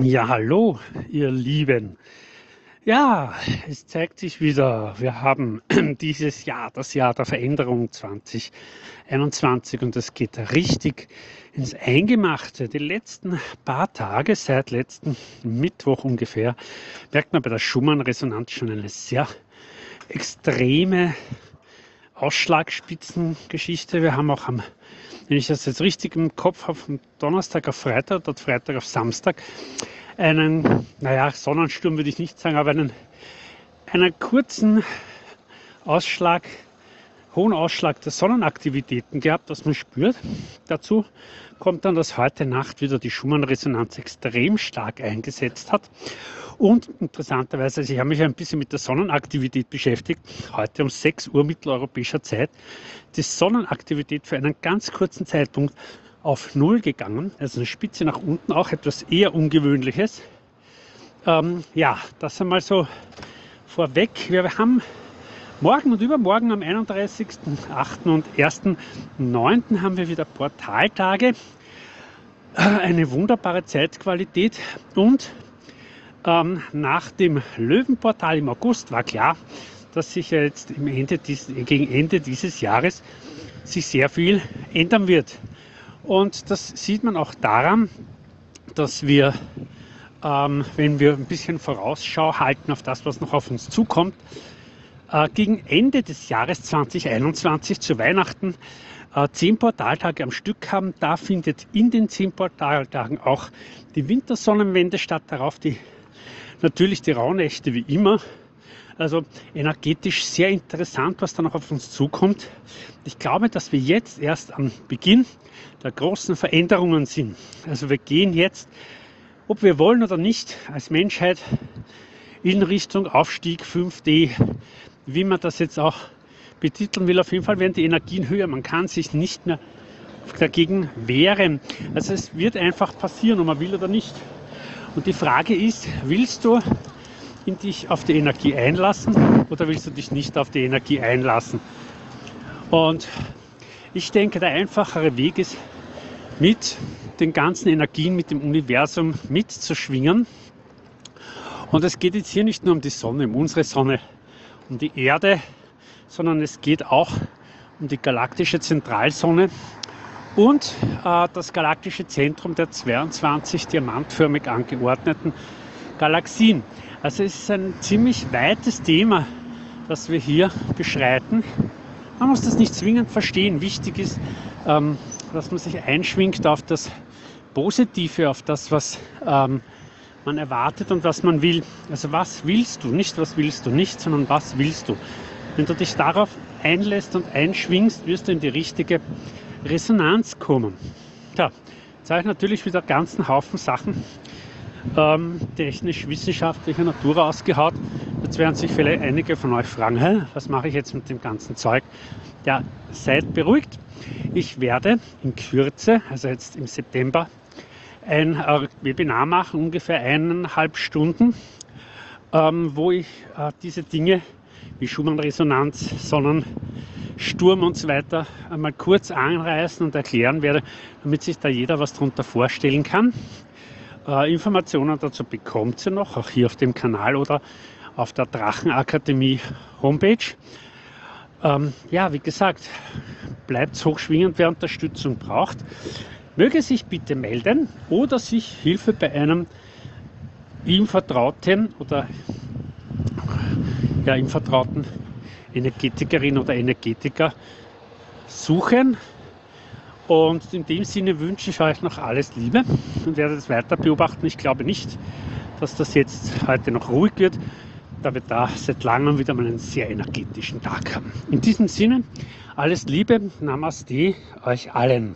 Ja, hallo, ihr Lieben. Ja, es zeigt sich wieder, wir haben dieses Jahr, das Jahr der Veränderung 2021 und es geht richtig ins Eingemachte. Die letzten paar Tage, seit letzten Mittwoch ungefähr, merkt man bei der Schumann-Resonanz schon eine sehr extreme Ausschlagspitzengeschichte. Wir haben auch am wenn ich das jetzt richtig im Kopf habe, von Donnerstag auf Freitag, dort Freitag auf Samstag, einen, naja, Sonnensturm würde ich nicht sagen, aber einen, einen kurzen Ausschlag, hohen Ausschlag der Sonnenaktivitäten gehabt, was man spürt. Dazu kommt dann, dass heute Nacht wieder die Schumann-Resonanz extrem stark eingesetzt hat. Und interessanterweise, also ich habe mich ein bisschen mit der Sonnenaktivität beschäftigt. Heute um 6 Uhr mitteleuropäischer Zeit. Die Sonnenaktivität für einen ganz kurzen Zeitpunkt auf Null gegangen. Also eine Spitze nach unten, auch etwas eher Ungewöhnliches. Ähm, ja, das einmal so vorweg. Wir haben morgen und übermorgen am 31.8. und 1.9. haben wir wieder Portaltage. Eine wunderbare Zeitqualität und ähm, nach dem Löwenportal im August war klar, dass sich jetzt Ende dies, gegen Ende dieses Jahres sich sehr viel ändern wird. Und das sieht man auch daran, dass wir, ähm, wenn wir ein bisschen Vorausschau halten auf das, was noch auf uns zukommt, äh, gegen Ende des Jahres 2021 zu Weihnachten äh, zehn Portaltage am Stück haben. Da findet in den zehn Portaltagen auch die Wintersonnenwende statt, darauf die Natürlich die Rauhnächte wie immer. Also energetisch sehr interessant, was da noch auf uns zukommt. Ich glaube, dass wir jetzt erst am Beginn der großen Veränderungen sind. Also wir gehen jetzt, ob wir wollen oder nicht, als Menschheit in Richtung Aufstieg 5D, wie man das jetzt auch betiteln will. Auf jeden Fall werden die Energien höher. Man kann sich nicht mehr dagegen wehren. Also es wird einfach passieren, ob man will oder nicht. Und die Frage ist, willst du dich auf die Energie einlassen oder willst du dich nicht auf die Energie einlassen? Und ich denke, der einfachere Weg ist, mit den ganzen Energien, mit dem Universum mitzuschwingen. Und es geht jetzt hier nicht nur um die Sonne, um unsere Sonne, um die Erde, sondern es geht auch um die galaktische Zentralsonne und äh, das galaktische Zentrum der 22 diamantförmig angeordneten Galaxien. Also es ist ein ziemlich weites Thema, das wir hier beschreiten. Man muss das nicht zwingend verstehen. Wichtig ist, ähm, dass man sich einschwingt auf das Positive, auf das, was ähm, man erwartet und was man will. Also was willst du? Nicht was willst du nicht, sondern was willst du? Wenn du dich darauf einlässt und einschwingst, wirst du in die richtige Resonanz kommen. Ja, jetzt habe ich natürlich wieder einen ganzen Haufen Sachen ähm, technisch-wissenschaftlicher Natur ausgehaut. Jetzt werden sich vielleicht einige von euch fragen, Hä, was mache ich jetzt mit dem ganzen Zeug? Ja, seid beruhigt. Ich werde in Kürze, also jetzt im September, ein äh, Webinar machen, ungefähr eineinhalb Stunden, ähm, wo ich äh, diese Dinge wie Schumann-Resonanz, Sonnen, Sturm und so weiter einmal kurz anreißen und erklären werde, damit sich da jeder was darunter vorstellen kann. Äh, Informationen dazu bekommt ihr noch, auch hier auf dem Kanal oder auf der Drachenakademie Homepage. Ähm, ja, wie gesagt, bleibt hochschwingend, wer Unterstützung braucht. Möge sich bitte melden oder sich Hilfe bei einem ihm vertrauten oder ja, ihm vertrauten Energetikerin oder Energetiker suchen. Und in dem Sinne wünsche ich euch noch alles Liebe und werde das weiter beobachten. Ich glaube nicht, dass das jetzt heute noch ruhig wird, da wir da seit langem wieder mal einen sehr energetischen Tag haben. In diesem Sinne, alles Liebe, Namaste euch allen.